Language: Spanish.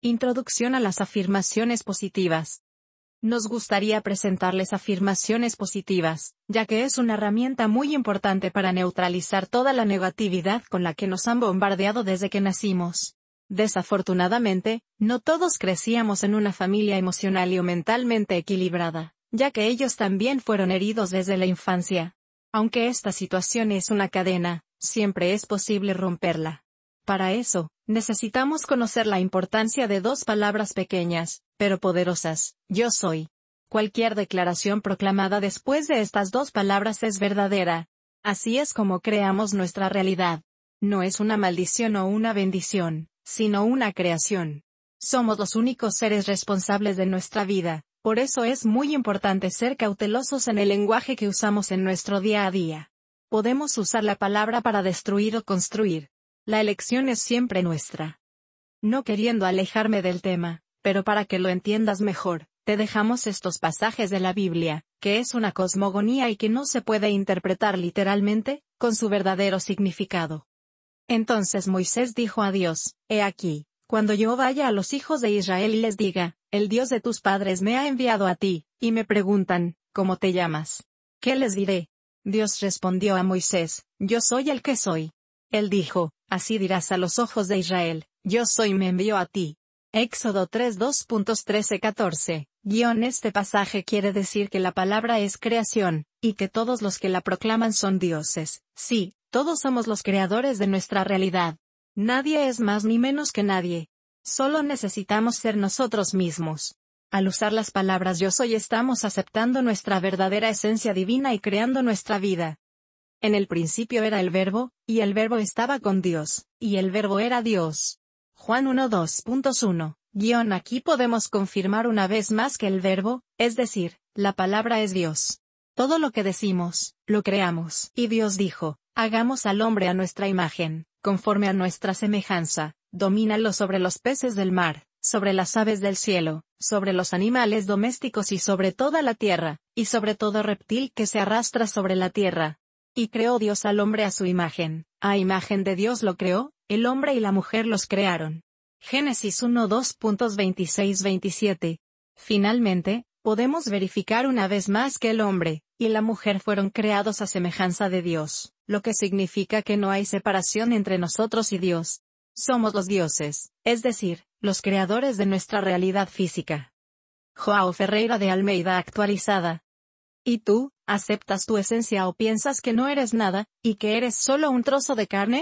Introducción a las afirmaciones positivas. Nos gustaría presentarles afirmaciones positivas, ya que es una herramienta muy importante para neutralizar toda la negatividad con la que nos han bombardeado desde que nacimos. Desafortunadamente, no todos crecíamos en una familia emocional y o mentalmente equilibrada, ya que ellos también fueron heridos desde la infancia. Aunque esta situación es una cadena, siempre es posible romperla. Para eso, necesitamos conocer la importancia de dos palabras pequeñas, pero poderosas, yo soy. Cualquier declaración proclamada después de estas dos palabras es verdadera. Así es como creamos nuestra realidad. No es una maldición o una bendición, sino una creación. Somos los únicos seres responsables de nuestra vida, por eso es muy importante ser cautelosos en el lenguaje que usamos en nuestro día a día. Podemos usar la palabra para destruir o construir, la elección es siempre nuestra. No queriendo alejarme del tema, pero para que lo entiendas mejor, te dejamos estos pasajes de la Biblia, que es una cosmogonía y que no se puede interpretar literalmente, con su verdadero significado. Entonces Moisés dijo a Dios, He aquí, cuando yo vaya a los hijos de Israel y les diga, el Dios de tus padres me ha enviado a ti, y me preguntan, ¿cómo te llamas? ¿Qué les diré? Dios respondió a Moisés, Yo soy el que soy. Él dijo, Así dirás a los ojos de Israel, yo soy me envío a ti. Éxodo 3 2.13-14. Guión este pasaje quiere decir que la palabra es creación, y que todos los que la proclaman son dioses. Sí, todos somos los creadores de nuestra realidad. Nadie es más ni menos que nadie. Solo necesitamos ser nosotros mismos. Al usar las palabras yo soy estamos aceptando nuestra verdadera esencia divina y creando nuestra vida. En el principio era el verbo, y el verbo estaba con Dios, y el verbo era Dios. Juan 1.2.1. Guión aquí podemos confirmar una vez más que el verbo, es decir, la palabra es Dios. Todo lo que decimos, lo creamos. Y Dios dijo, hagamos al hombre a nuestra imagen, conforme a nuestra semejanza, domínalo sobre los peces del mar, sobre las aves del cielo, sobre los animales domésticos y sobre toda la tierra, y sobre todo reptil que se arrastra sobre la tierra. Y creó Dios al hombre a su imagen, a imagen de Dios lo creó, el hombre y la mujer los crearon. Génesis 1 2.26-27. Finalmente, podemos verificar una vez más que el hombre y la mujer fueron creados a semejanza de Dios, lo que significa que no hay separación entre nosotros y Dios. Somos los dioses, es decir, los creadores de nuestra realidad física. Joao Ferreira de Almeida actualizada. ¿Y tú, aceptas tu esencia o piensas que no eres nada, y que eres solo un trozo de carne?